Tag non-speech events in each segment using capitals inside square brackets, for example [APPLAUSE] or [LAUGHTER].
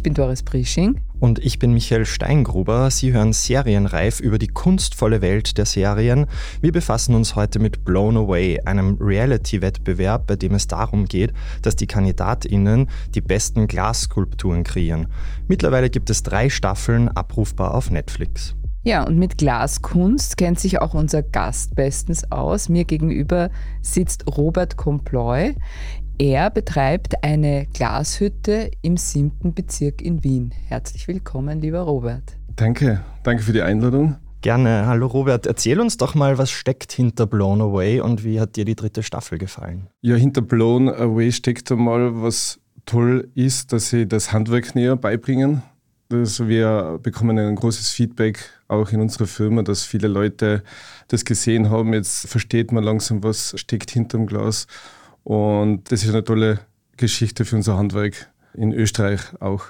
Ich bin Doris Prisching. Und ich bin Michael Steingruber. Sie hören Serienreif über die kunstvolle Welt der Serien. Wir befassen uns heute mit Blown Away, einem Reality-Wettbewerb, bei dem es darum geht, dass die KandidatInnen die besten Glasskulpturen kreieren. Mittlerweile gibt es drei Staffeln, abrufbar auf Netflix. Ja, und mit Glaskunst kennt sich auch unser Gast bestens aus. Mir gegenüber sitzt Robert Comploy. Er betreibt eine Glashütte im siebten Bezirk in Wien. Herzlich willkommen, lieber Robert. Danke, danke für die Einladung. Gerne. Hallo Robert, erzähl uns doch mal, was steckt hinter Blown Away und wie hat dir die dritte Staffel gefallen? Ja, hinter Blown Away steckt einmal, was toll ist, dass sie das Handwerk näher beibringen. Also wir bekommen ein großes Feedback auch in unserer Firma, dass viele Leute das gesehen haben. Jetzt versteht man langsam, was steckt hinterm Glas. Und das ist eine tolle Geschichte für unser Handwerk in Österreich auch.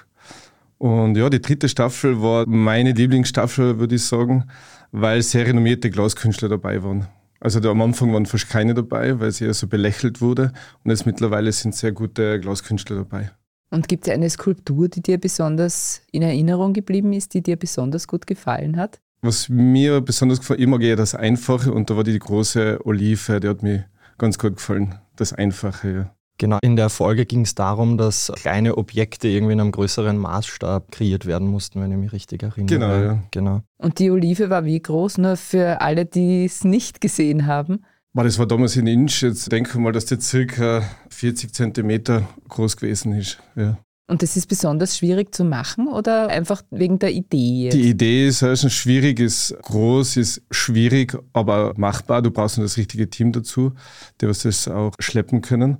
Und ja, die dritte Staffel war meine Lieblingsstaffel, würde ich sagen, weil sehr renommierte Glaskünstler dabei waren. Also da am Anfang waren fast keine dabei, weil sie ja so belächelt wurde. Und jetzt mittlerweile sind sehr gute Glaskünstler dabei. Und gibt es eine Skulptur, die dir besonders in Erinnerung geblieben ist, die dir besonders gut gefallen hat? Was mir besonders gefällt, ich mag eher das Einfache und da war die große Olive, die hat mir ganz gut gefallen das Einfache. Genau, in der Folge ging es darum, dass kleine Objekte irgendwie in einem größeren Maßstab kreiert werden mussten, wenn ich mich richtig erinnere. Genau, ja. genau. Und die Olive war wie groß? Nur für alle, die es nicht gesehen haben. Das war damals in Inch. Jetzt denke ich mal, dass der circa 40 Zentimeter groß gewesen ist. Ja. Und das ist besonders schwierig zu machen oder einfach wegen der Idee? Jetzt? Die Idee ist also schwierig, ist groß, ist schwierig, aber machbar. Du brauchst nur das richtige Team dazu, die was das auch schleppen können.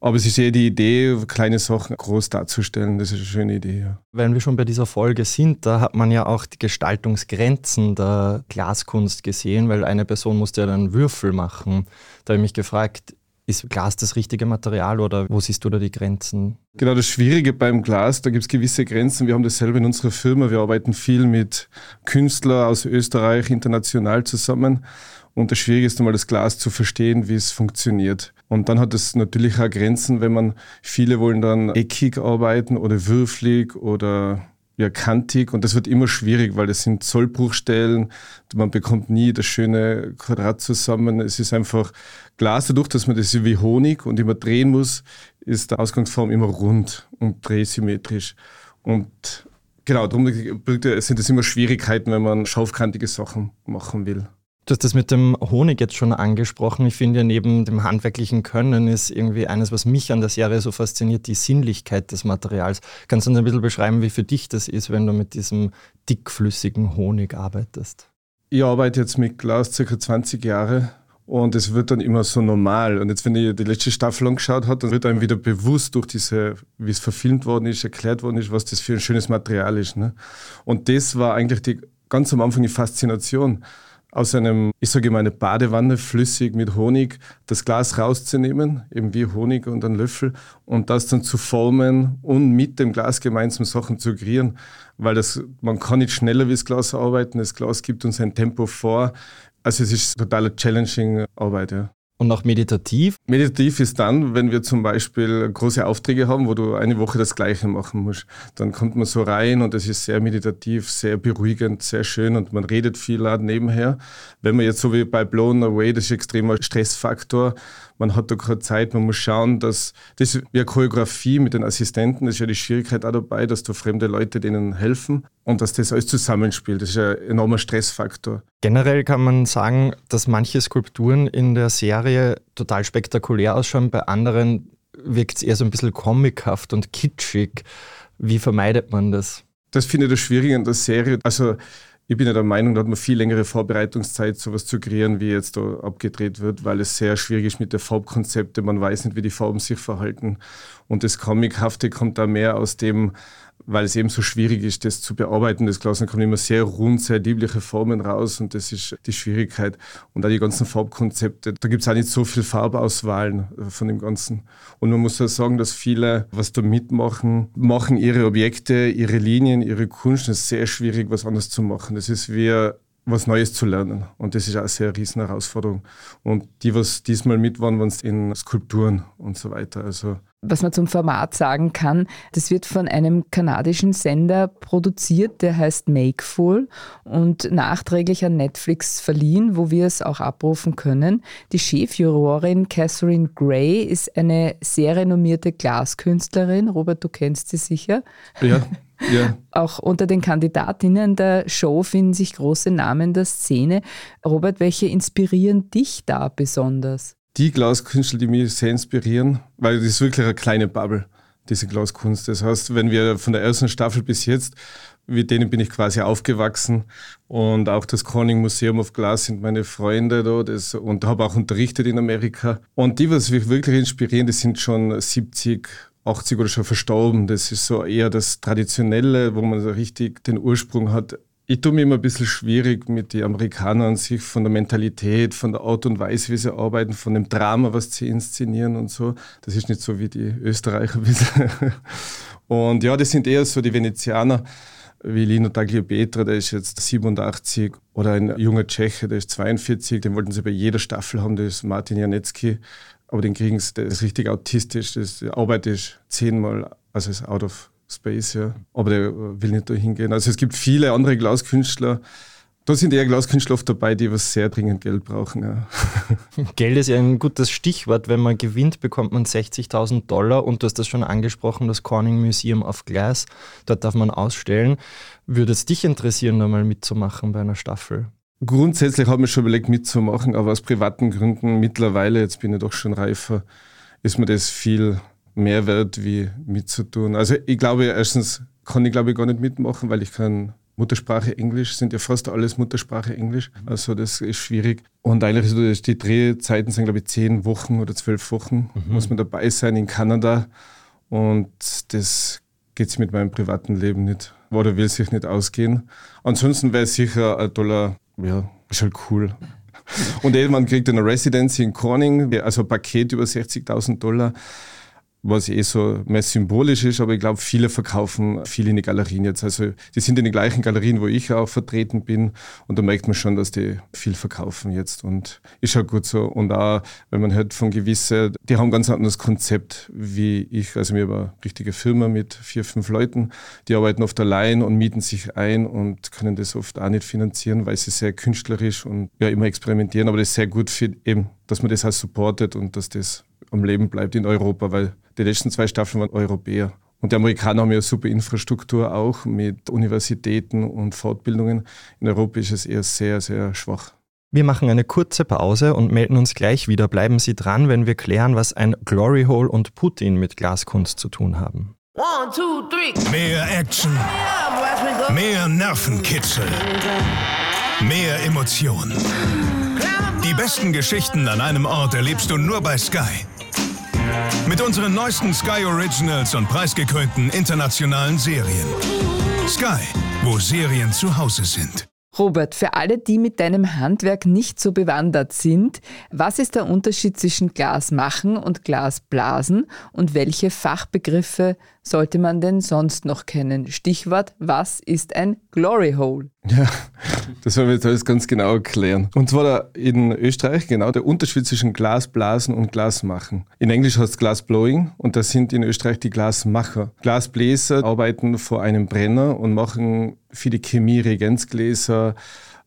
Aber es ist eher die Idee, kleine Sachen groß darzustellen. Das ist eine schöne Idee. Ja. Wenn wir schon bei dieser Folge sind, da hat man ja auch die Gestaltungsgrenzen der Glaskunst gesehen, weil eine Person musste ja dann Würfel machen. Da habe ich mich gefragt, ist Glas das richtige Material oder wo siehst du da die Grenzen? Genau, das Schwierige beim Glas, da gibt es gewisse Grenzen. Wir haben das selber in unserer Firma. Wir arbeiten viel mit Künstlern aus Österreich international zusammen. Und das Schwierige ist einmal, das Glas zu verstehen, wie es funktioniert. Und dann hat es natürlich auch Grenzen, wenn man, viele wollen dann eckig arbeiten oder würflig oder ja, kantig und das wird immer schwierig, weil das sind Zollbruchstellen, man bekommt nie das schöne Quadrat zusammen. Es ist einfach Glas, dadurch, dass man das wie Honig und immer drehen muss, ist der Ausgangsform immer rund und drehsymmetrisch. Und genau, darum sind es immer Schwierigkeiten, wenn man scharfkantige Sachen machen will. Du hast das mit dem Honig jetzt schon angesprochen. Ich finde ja neben dem handwerklichen Können ist irgendwie eines, was mich an der Serie so fasziniert, die Sinnlichkeit des Materials. Kannst du uns ein bisschen beschreiben, wie für dich das ist, wenn du mit diesem dickflüssigen Honig arbeitest? Ich arbeite jetzt mit Glas circa 20 Jahre und es wird dann immer so normal. Und jetzt, wenn ihr die letzte Staffel angeschaut habt, dann wird einem wieder bewusst durch diese, wie es verfilmt worden ist, erklärt worden ist, was das für ein schönes Material ist. Ne? Und das war eigentlich die, ganz am Anfang die Faszination aus einem, ich sage mal, eine Badewanne flüssig mit Honig das Glas rauszunehmen, eben wie Honig und ein Löffel, und das dann zu formen und mit dem Glas gemeinsam Sachen zu kreieren, weil das, man kann nicht schneller wie das Glas arbeiten, das Glas gibt uns ein Tempo vor. Also es ist total challenging Arbeit, ja. Und auch meditativ? Meditativ ist dann, wenn wir zum Beispiel große Aufträge haben, wo du eine Woche das Gleiche machen musst. Dann kommt man so rein und es ist sehr meditativ, sehr beruhigend, sehr schön und man redet viel nebenher. Wenn man jetzt so wie bei Blown Away, das ist extremer Stressfaktor. Man hat da keine Zeit, man muss schauen, dass das eine Choreografie mit den Assistenten, das ist ja die Schwierigkeit auch dabei, dass da fremde Leute denen helfen und dass das alles zusammenspielt. Das ist ein enormer Stressfaktor. Generell kann man sagen, dass manche Skulpturen in der Serie total spektakulär ausschauen, bei anderen wirkt es eher so ein bisschen comichaft und kitschig. Wie vermeidet man das? Das finde ich das Schwierige an der Serie. Also ich bin ja der Meinung, da hat man viel längere Vorbereitungszeit, sowas zu kreieren, wie jetzt da abgedreht wird, weil es sehr schwierig ist mit den Farbkonzepten. Man weiß nicht, wie die Farben sich verhalten. Und das Comichafte kommt da mehr aus dem, weil es eben so schwierig ist, das zu bearbeiten. Das Glas dann kommen immer sehr rund, sehr liebliche Formen raus und das ist die Schwierigkeit. Und auch die ganzen Farbkonzepte, da gibt es auch nicht so viel Farbauswahlen äh, von dem Ganzen. Und man muss ja sagen, dass viele, was da mitmachen, machen ihre Objekte, ihre Linien, ihre Kunst. Es ist sehr schwierig, was anderes zu machen. Das ist wie was Neues zu lernen. Und das ist auch eine sehr riesen Herausforderung. Und die, was diesmal mit waren, waren es in Skulpturen und so weiter. Also was man zum Format sagen kann, das wird von einem kanadischen Sender produziert, der heißt Makeful und nachträglich an Netflix verliehen, wo wir es auch abrufen können. Die Chefjurorin Catherine Gray ist eine sehr renommierte Glaskünstlerin. Robert, du kennst sie sicher. Ja. [LAUGHS] Ja. Auch unter den Kandidatinnen der Show finden sich große Namen der Szene. Robert, welche inspirieren dich da besonders? Die Glaskünstler, die mich sehr inspirieren, weil das ist wirklich eine kleine Bubble, diese Glaskunst. Das heißt, wenn wir von der ersten Staffel bis jetzt, mit denen bin ich quasi aufgewachsen und auch das Corning Museum of Glass sind meine Freunde da das, und habe auch unterrichtet in Amerika. Und die, was mich wirklich inspirieren, die sind schon 70, 80 oder schon verstorben. Das ist so eher das Traditionelle, wo man so richtig den Ursprung hat. Ich tue mir immer ein bisschen schwierig mit den Amerikanern sich von der Mentalität, von der Art und Weise, wie sie arbeiten, von dem Drama, was sie inszenieren und so. Das ist nicht so wie die Österreicher. [LAUGHS] Und ja, das sind eher so die Venezianer, wie Lino Tagliabetra, der ist jetzt 87, oder ein junger Tscheche, der ist 42, den wollten sie bei jeder Staffel haben, der ist Martin Janetzki, aber den kriegen sie, der ist richtig autistisch, das Arbeit ist zehnmal, also ist out of space, ja. Aber der will nicht da hingehen. Also es gibt viele andere Glaskünstler. Da sind eher Glaskünstler oft dabei, die was sehr dringend Geld brauchen. Ja. [LAUGHS] Geld ist ja ein gutes Stichwort. Wenn man gewinnt, bekommt man 60.000 Dollar und du hast das schon angesprochen, das Corning Museum of Glass. Dort darf man ausstellen. Würde es dich interessieren, da mal mitzumachen bei einer Staffel? Grundsätzlich habe ich schon überlegt, mitzumachen, aber aus privaten Gründen mittlerweile, jetzt bin ich doch schon reifer, ist mir das viel mehr wert, wie mitzutun. Also ich glaube, erstens kann ich glaube ich gar nicht mitmachen, weil ich kann Muttersprache Englisch, sind ja fast alles Muttersprache Englisch. Also das ist schwierig. Und eigentlich ist die Drehzeiten sind, glaube ich, zehn Wochen oder zwölf Wochen, mhm. muss man dabei sein in Kanada. Und das geht mit meinem privaten Leben nicht. Oder will sich nicht ausgehen. Ansonsten wäre es sicher ein toller ja, ist halt cool. Und man kriegt eine Residency in Corning, also ein Paket über 60.000 Dollar was eh so mehr symbolisch ist, aber ich glaube, viele verkaufen viel in die Galerien jetzt. Also die sind in den gleichen Galerien, wo ich auch vertreten bin und da merkt man schon, dass die viel verkaufen jetzt und ist auch gut so. Und auch, wenn man hört von gewissen, die haben ganz anderes Konzept wie ich. Also wir haben eine richtige Firma mit vier, fünf Leuten, die arbeiten oft allein und mieten sich ein und können das oft auch nicht finanzieren, weil sie sehr künstlerisch und ja immer experimentieren, aber das ist sehr gut für eben, dass man das auch supportet und dass das am Leben bleibt in Europa, weil die letzten zwei Staffeln waren Europäer. Und die Amerikaner haben ja super Infrastruktur auch mit Universitäten und Fortbildungen. In Europa ist es eher sehr, sehr schwach. Wir machen eine kurze Pause und melden uns gleich wieder. Bleiben Sie dran, wenn wir klären, was ein Glory Hole und Putin mit Glaskunst zu tun haben. One, two, three. Mehr Action. Mehr Nervenkitzel. Mehr Emotionen. Die besten Geschichten an einem Ort erlebst du nur bei Sky. Mit unseren neuesten Sky Originals und preisgekrönten internationalen Serien. Sky, wo Serien zu Hause sind. Robert, für alle, die mit deinem Handwerk nicht so bewandert sind, was ist der Unterschied zwischen Glas machen und Glas blasen und welche Fachbegriffe sollte man denn sonst noch kennen? Stichwort, was ist ein Glory Hole? Ja, [LAUGHS] das wollen wir jetzt alles ganz genau erklären. Und zwar in Österreich genau der Unterschied zwischen Glasblasen und Glasmachen. In Englisch heißt es Glasblowing und das sind in Österreich die Glasmacher. Glasbläser arbeiten vor einem Brenner und machen für die Chemie Reagenzgläser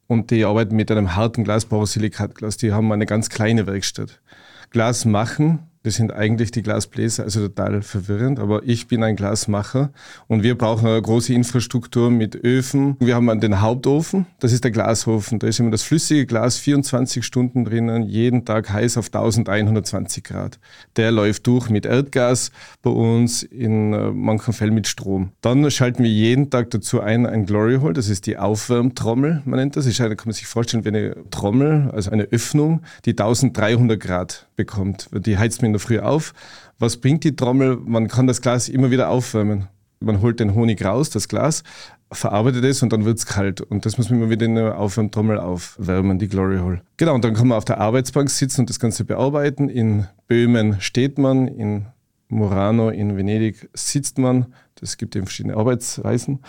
und die arbeiten mit einem harten Glas, Borosilikatglas. Die haben eine ganz kleine Werkstatt. Glas machen das sind eigentlich die Glasbläser, also total verwirrend, aber ich bin ein Glasmacher und wir brauchen eine große Infrastruktur mit Öfen. Wir haben den Hauptofen, das ist der Glasofen. Da ist immer das flüssige Glas 24 Stunden drinnen, jeden Tag heiß auf 1120 Grad. Der läuft durch mit Erdgas, bei uns in äh, manchen Fällen mit Strom. Dann schalten wir jeden Tag dazu ein ein Glory Hole, das ist die Aufwärmtrommel, man nennt das. eine, kann man sich vorstellen wie eine Trommel, also eine Öffnung, die 1300 Grad bekommt. Die heizt man in der Früh auf. Was bringt die Trommel? Man kann das Glas immer wieder aufwärmen. Man holt den Honig raus, das Glas, verarbeitet es und dann wird es kalt. Und das muss man immer wieder in der Aufwärmtrommel aufwärmen, die Glory Hole. Genau, und dann kann man auf der Arbeitsbank sitzen und das Ganze bearbeiten. In Böhmen steht man, in Murano in Venedig sitzt man. Das gibt eben verschiedene Arbeitsweisen.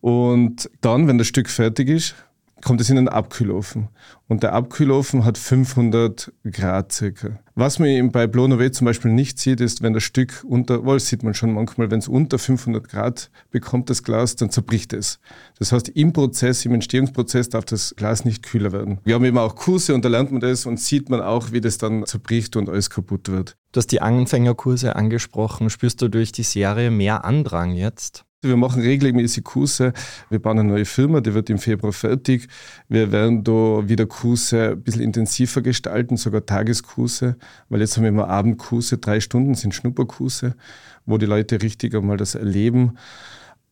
Und dann, wenn das Stück fertig ist, kommt es in einen Abkühlofen. Und der Abkühlofen hat 500 Grad circa. Was man bei Blow zum Beispiel nicht sieht, ist, wenn das Stück unter, wohl sieht man schon manchmal, wenn es unter 500 Grad bekommt, das Glas, dann zerbricht es. Das heißt, im Prozess, im Entstehungsprozess darf das Glas nicht kühler werden. Wir haben eben auch Kurse und da lernt man das und sieht man auch, wie das dann zerbricht und alles kaputt wird. Du hast die Anfängerkurse angesprochen. Spürst du durch die Serie mehr Andrang jetzt? Wir machen regelmäßig Kurse. Wir bauen eine neue Firma, die wird im Februar fertig. Wir werden da wieder Kurse ein bisschen intensiver gestalten, sogar Tageskurse, weil jetzt haben wir immer Abendkurse, drei Stunden sind Schnupperkurse, wo die Leute richtig einmal das erleben.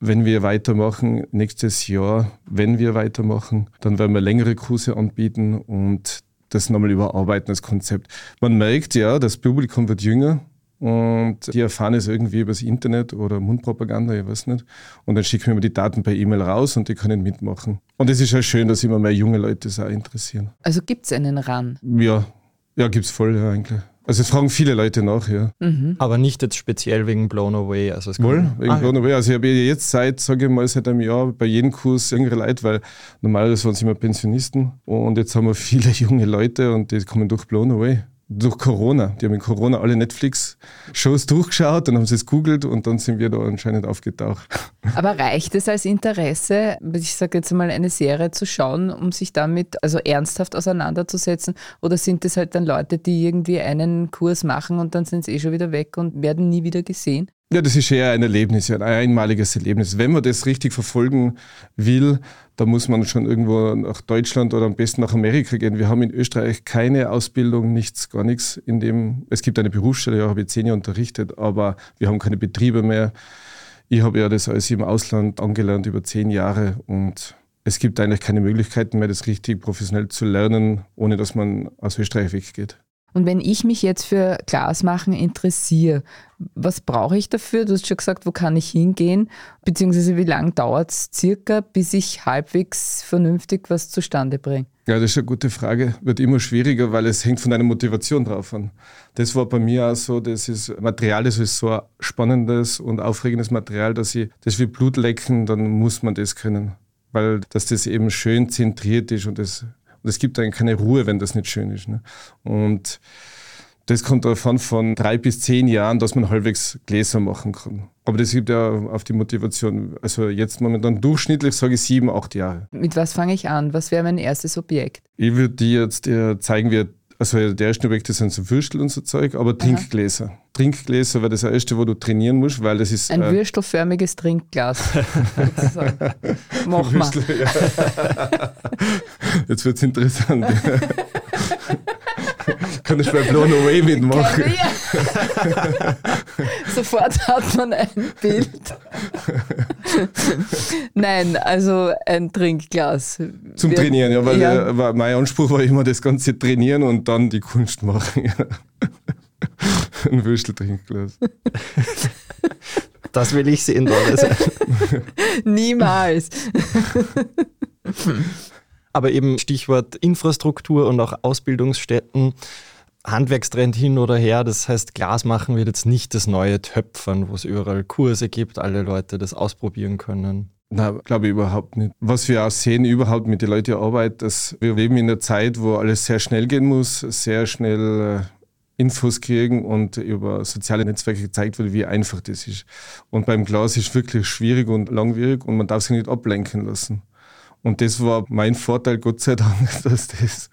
Wenn wir weitermachen, nächstes Jahr, wenn wir weitermachen, dann werden wir längere Kurse anbieten und das nochmal überarbeiten, das Konzept. Man merkt ja, das Publikum wird jünger, und die erfahren es irgendwie übers Internet oder Mundpropaganda, ich weiß nicht. Und dann schicken wir die Daten per E-Mail raus und die können mitmachen. Und es ist ja schön, dass immer mehr junge Leute das auch interessieren. Also gibt es einen RAN? Ja, ja gibt es voll, ja, eigentlich. Also es fragen viele Leute nach, ja. Mhm. Aber nicht jetzt speziell wegen Blown Away. Also es Wohl, wegen ah, Blown Away. Also ich habe jetzt seit, sage ich mal, seit einem Jahr bei jedem Kurs jüngere Leute, weil normalerweise waren es immer Pensionisten und jetzt haben wir viele [LAUGHS] junge Leute und die kommen durch Blown Away durch Corona. Die haben in Corona alle Netflix-Shows durchgeschaut, dann haben sie es googelt und dann sind wir da anscheinend aufgetaucht. [LAUGHS] Aber reicht es als Interesse, ich sage jetzt mal, eine Serie zu schauen, um sich damit also ernsthaft auseinanderzusetzen? Oder sind es halt dann Leute, die irgendwie einen Kurs machen und dann sind sie eh schon wieder weg und werden nie wieder gesehen? Ja, das ist eher ein Erlebnis, ein einmaliges Erlebnis. Wenn man das richtig verfolgen will, da muss man schon irgendwo nach Deutschland oder am besten nach Amerika gehen. Wir haben in Österreich keine Ausbildung, nichts, gar nichts. In dem, es gibt eine Berufsstelle, ja, habe ich zehn Jahre unterrichtet, aber wir haben keine Betriebe mehr. Ich habe ja das alles im Ausland angelernt über zehn Jahre und es gibt eigentlich keine Möglichkeiten mehr, das richtig professionell zu lernen, ohne dass man aus Österreich weggeht. Und wenn ich mich jetzt für Glasmachen interessiere, was brauche ich dafür? Du hast schon gesagt, wo kann ich hingehen? Beziehungsweise wie lange dauert es circa, bis ich halbwegs vernünftig was zustande bringe? Ja, das ist eine gute Frage. Wird immer schwieriger, weil es hängt von deiner Motivation drauf an. Das war bei mir auch so, das ist Material, das ist so ein spannendes und aufregendes Material, dass ich das wie Blut lecken, dann muss man das können. Weil dass das eben schön zentriert ist und das und es gibt eigentlich keine Ruhe, wenn das nicht schön ist. Ne? Und das kommt davon von drei bis zehn Jahren, dass man halbwegs Gläser machen kann. Aber das gibt ja auf die Motivation. Also jetzt momentan durchschnittlich sage ich sieben, acht Jahre. Mit was fange ich an? Was wäre mein erstes Objekt? Ich würde dir jetzt zeigen, wie also der erste Objekte sind so Würstel und so Zeug, aber Trinkgläser. Aha. Trinkgläser wäre das erste, wo du trainieren musst, weil das ist. Ein äh, würstelförmiges Trinkglas. [LAUGHS] Mach mal. Ja. [LAUGHS] Jetzt wird es interessant. [LAUGHS] [LAUGHS] Kann ich bei Blown Away mitmachen? [LAUGHS] Sofort hat man ein Bild. Nein, also ein Trinkglas. Zum Wir, Trainieren, ja, weil ja. Der, war, mein Anspruch war immer das Ganze trainieren und dann die Kunst machen. [LAUGHS] Ein Würsteltrinkglas. Das will ich sehen, Doris. Niemals. Aber eben Stichwort Infrastruktur und auch Ausbildungsstätten. Handwerkstrend hin oder her, das heißt, Glas machen wird jetzt nicht das neue Töpfern, wo es überall Kurse gibt, alle Leute das ausprobieren können. Na, glaube ich überhaupt nicht. Was wir auch sehen, überhaupt mit den Leuten arbeiten, dass wir leben in einer Zeit, wo alles sehr schnell gehen muss, sehr schnell äh, Infos kriegen und über soziale Netzwerke gezeigt wird, wie einfach das ist. Und beim Glas ist es wirklich schwierig und langwierig und man darf sich nicht ablenken lassen. Und das war mein Vorteil, Gott sei Dank, [LAUGHS] dass das,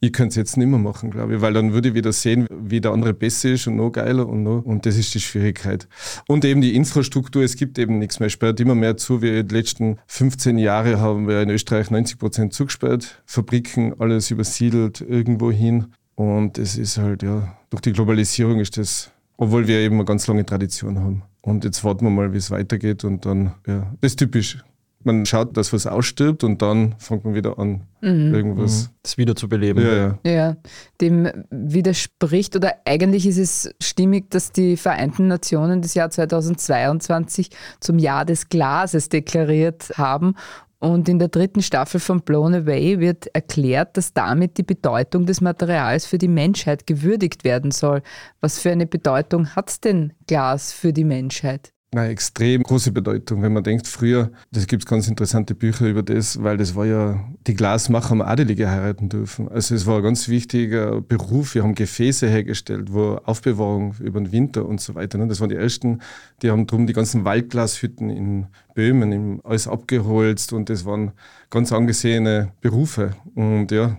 ich könnte es jetzt nicht mehr machen, glaube ich, weil dann würde ich wieder sehen, wie der andere besser ist und noch geiler und noch, und das ist die Schwierigkeit. Und eben die Infrastruktur, es gibt eben nichts mehr, sperrt immer mehr zu. Wir die letzten 15 Jahre haben wir in Österreich 90 Prozent zugesperrt, Fabriken, alles übersiedelt irgendwo hin. Und es ist halt, ja, durch die Globalisierung ist das, obwohl wir eben eine ganz lange Tradition haben. Und jetzt warten wir mal, wie es weitergeht und dann, ja, das ist typisch Man schaut, dass was ausstirbt und dann fängt man wieder an, mhm. irgendwas. Mhm. Das wieder zu beleben. Ja, ja. ja, dem widerspricht oder eigentlich ist es stimmig, dass die Vereinten Nationen das Jahr 2022 zum Jahr des Glases deklariert haben und in der dritten Staffel von Blown Away wird erklärt, dass damit die Bedeutung des Materials für die Menschheit gewürdigt werden soll. Was für eine Bedeutung hat denn Glas für die Menschheit? Eine extrem große Bedeutung. Wenn man denkt, früher, das gibt es ganz interessante Bücher über das, weil das war ja, die Glasmacher haben Adelige heiraten dürfen. Also es war ein ganz wichtiger Beruf. Wir haben Gefäße hergestellt, wo Aufbewahrung über den Winter und so weiter. Ne? Das waren die ersten, die haben drum die ganzen Waldglashütten in Böhmen alles abgeholzt und das waren ganz angesehene Berufe. Und ja,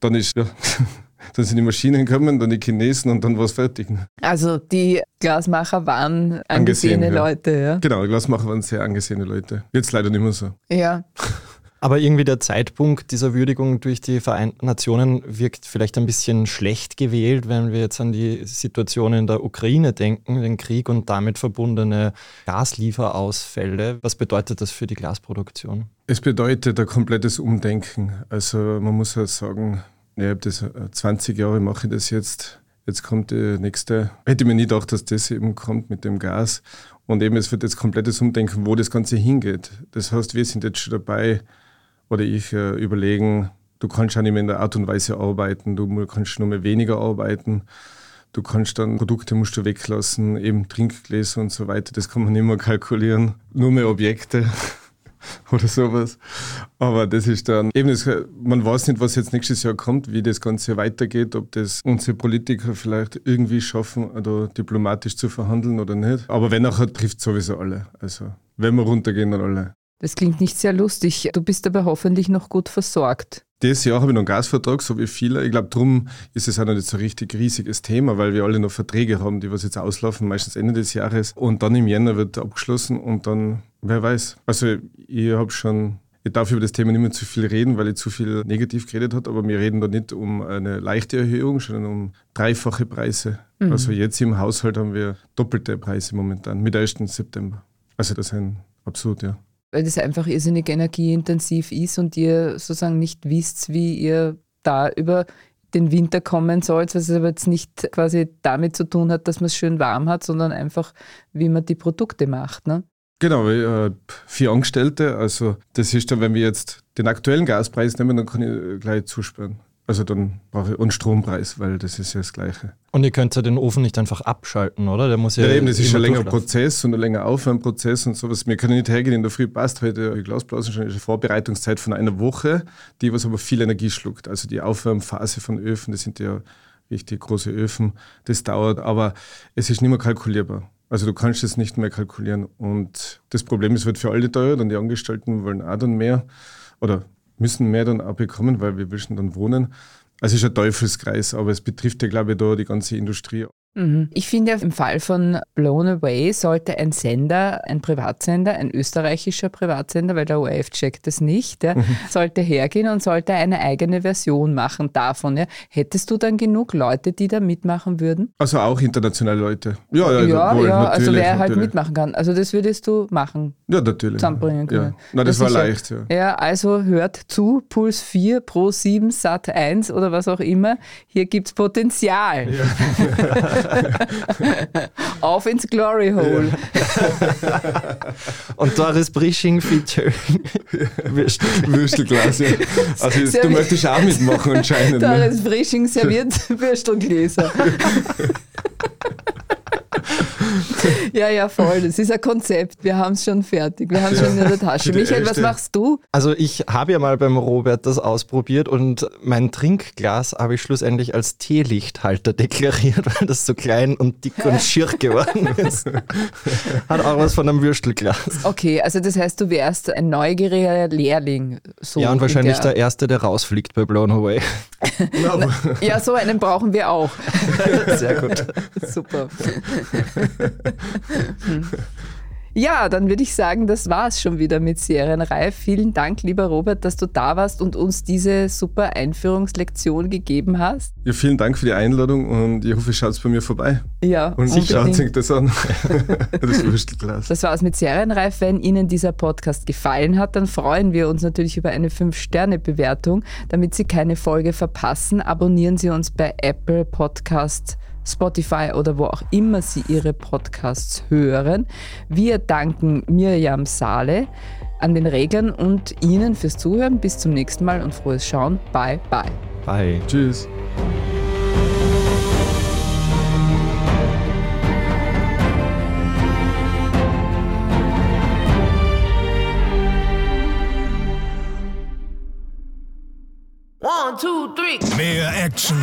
dann ist ja, [LAUGHS] Dann sind die Maschinen gekommen, dann die Chinesen und dann war es fertig. Also die Glasmacher waren angesehene Angesehen, Leute, ja. Genau, die Glasmacher waren sehr angesehene Leute. Jetzt leider nicht mehr so. Ja. [LAUGHS] Aber irgendwie der Zeitpunkt dieser Würdigung durch die Vereinten Nationen wirkt vielleicht ein bisschen schlecht gewählt, wenn wir jetzt an die Situation in der Ukraine denken, den Krieg und damit verbundene Gaslieferausfälle. Was bedeutet das für die Glasproduktion? Es bedeutet ein komplettes Umdenken. Also man muss ja sagen, ich habe das 20 äh, Jahre mache ich das jetzt. Jetzt kommt die nächste. Hätte mir nie gedacht, dass das eben kommt mit dem Gas. Und eben, es wird jetzt komplettes Umdenken, wo das Ganze hingeht. Das heißt, wir sind jetzt schon dabei, oder ich äh, überlegen, du kannst auch nicht mehr in der Art und Weise arbeiten, du kannst nur mehr weniger arbeiten. Du kannst dann Produkte musst du weglassen, eben Trinkgläser und so weiter, das kann man nicht mehr kalkulieren. Nur mehr Objekte. [LAUGHS] [LAUGHS] oder sowas. Aber das ist dann eben, das, man weiß nicht, was jetzt nächstes Jahr kommt, wie das Ganze weitergeht, ob das unsere Politiker vielleicht irgendwie schaffen, oder diplomatisch zu verhandeln oder nicht. Aber wenn nachher trifft sowieso alle. Also wenn wir runtergehen, dann alle. Das klingt nicht sehr lustig. Du bist aber hoffentlich noch gut versorgt. Dieses Jahr habe ich noch einen Gasvertrag, so wie viele. Ich glaube, darum ist es auch noch nicht so ein richtig riesiges Thema, weil wir alle noch Verträge haben, die was jetzt auslaufen, meistens Ende des Jahres. Und dann im Jänner wird abgeschlossen und dann, wer weiß. Also ich habe schon ich darf über das Thema nicht mehr zu viel reden, weil ich zu viel negativ geredet habe, aber wir reden da nicht um eine leichte Erhöhung, sondern um dreifache Preise. Mhm. Also jetzt im Haushalt haben wir doppelte Preise momentan mit 1. September. Also das ist ein absurd, ja weil das einfach irrsinnig energieintensiv ist und ihr sozusagen nicht wisst, wie ihr da über den Winter kommen sollt, was aber jetzt nicht quasi damit zu tun hat, dass man es schön warm hat, sondern einfach, wie man die Produkte macht. Ne? Genau, äh, vier Angestellte, also das ist dann, wenn wir jetzt den aktuellen Gaspreis nehmen, dann kann ich gleich zusperren. Also dann brauche ich einen Strompreis, weil das ist ja das Gleiche. Und ihr könnt ja den Ofen nicht einfach abschalten, oder? Der muss ja, ja eben, das ist ein länger Prozess und ein länger Aufwärmprozess und sowas. Wir können nicht hergehen, in der Früh passt heute die Glasblasen schon eine Vorbereitungszeit von einer Woche, die was aber viel Energie schluckt. Also die Aufwärmphase von Öfen, das sind ja richtig große Öfen, das dauert, aber es ist nicht mehr kalkulierbar. Also du kannst es nicht mehr kalkulieren. Und das Problem ist, wird für alle teuer, dann die Angestellten wollen auch dann mehr. Oder müssen mehr dann auch bekommen, weil wir müssen dann wohnen. Also es ist ein Teufelskreis, aber es betrifft ja, glaube ich, da die ganze Industrie. Mhm. Ich finde, im Fall von Blown Away sollte ein Sender, ein Privatsender, ein österreichischer Privatsender, weil der ORF checkt das nicht, ja, mhm. sollte hergehen und sollte eine eigene Version machen davon. Ja. Hättest du dann genug Leute, die da mitmachen würden? Also auch internationale Leute. Ja, ja, ja, wohl, ja also wer halt mitmachen kann. Also das würdest du machen. Ja, natürlich. Zusammenbringen können. Na, das, das war leicht. Ja. ja, also hört zu, Puls 4 Pro 7 Sat 1 oder was auch immer. Hier gibt es Potenzial. Ja. [LAUGHS] [LAUGHS] Auf ins Glory Hole. Und Doris Brisching featuring [LAUGHS] Würstelglas. Ja. [LAUGHS] Also jetzt, du möchtest auch mitmachen anscheinend. Ne? Doris Brisching serviert Würstelgläser. [LAUGHS] ja, ja, voll. Das ist ein Konzept. Wir haben es schon fertig. Wir haben es schon in der Tasche. Michael, was machst du? Also ich habe ja mal beim Robert das ausprobiert und mein Trinkglas habe ich schlussendlich als Teelichthalter deklariert, [LAUGHS] weil das so klein und dick und schier geworden ist. Hat auch was von einem Würstelglas. Okay, also das heißt, du wärst ein neugieriger Lehrling. So ja, und wahrscheinlich der, der Erste, der rausfliegt bei Blown Away. ja, so einen brauchen wir auch. [LAUGHS] Sehr gut. Super. [LAUGHS] Ja, dann würde ich sagen, das war es schon wieder mit Serienreif. Vielen Dank, lieber Robert, dass du da warst und uns diese super Einführungslektion gegeben hast. Ja, vielen Dank für die Einladung und ich hoffe, ihr schaut bei mir vorbei. Ja, und ich schaut sich das an. [LAUGHS] das Würstelglas. Das war's mit Serienreif. Wenn Ihnen dieser Podcast gefallen hat, dann freuen wir uns natürlich über eine 5-Sterne-Bewertung. Damit Sie keine Folge verpassen, abonnieren Sie uns bei Apple Podcasts Spotify oder wo auch immer Sie Ihre Podcasts hören. Wir danken Mirjam Saale an den Reglern und Ihnen fürs Zuhören. Bis zum nächsten Mal und frohes Schauen. Bye, bye. Bye. Tschüss. One, two, three. Mehr Action.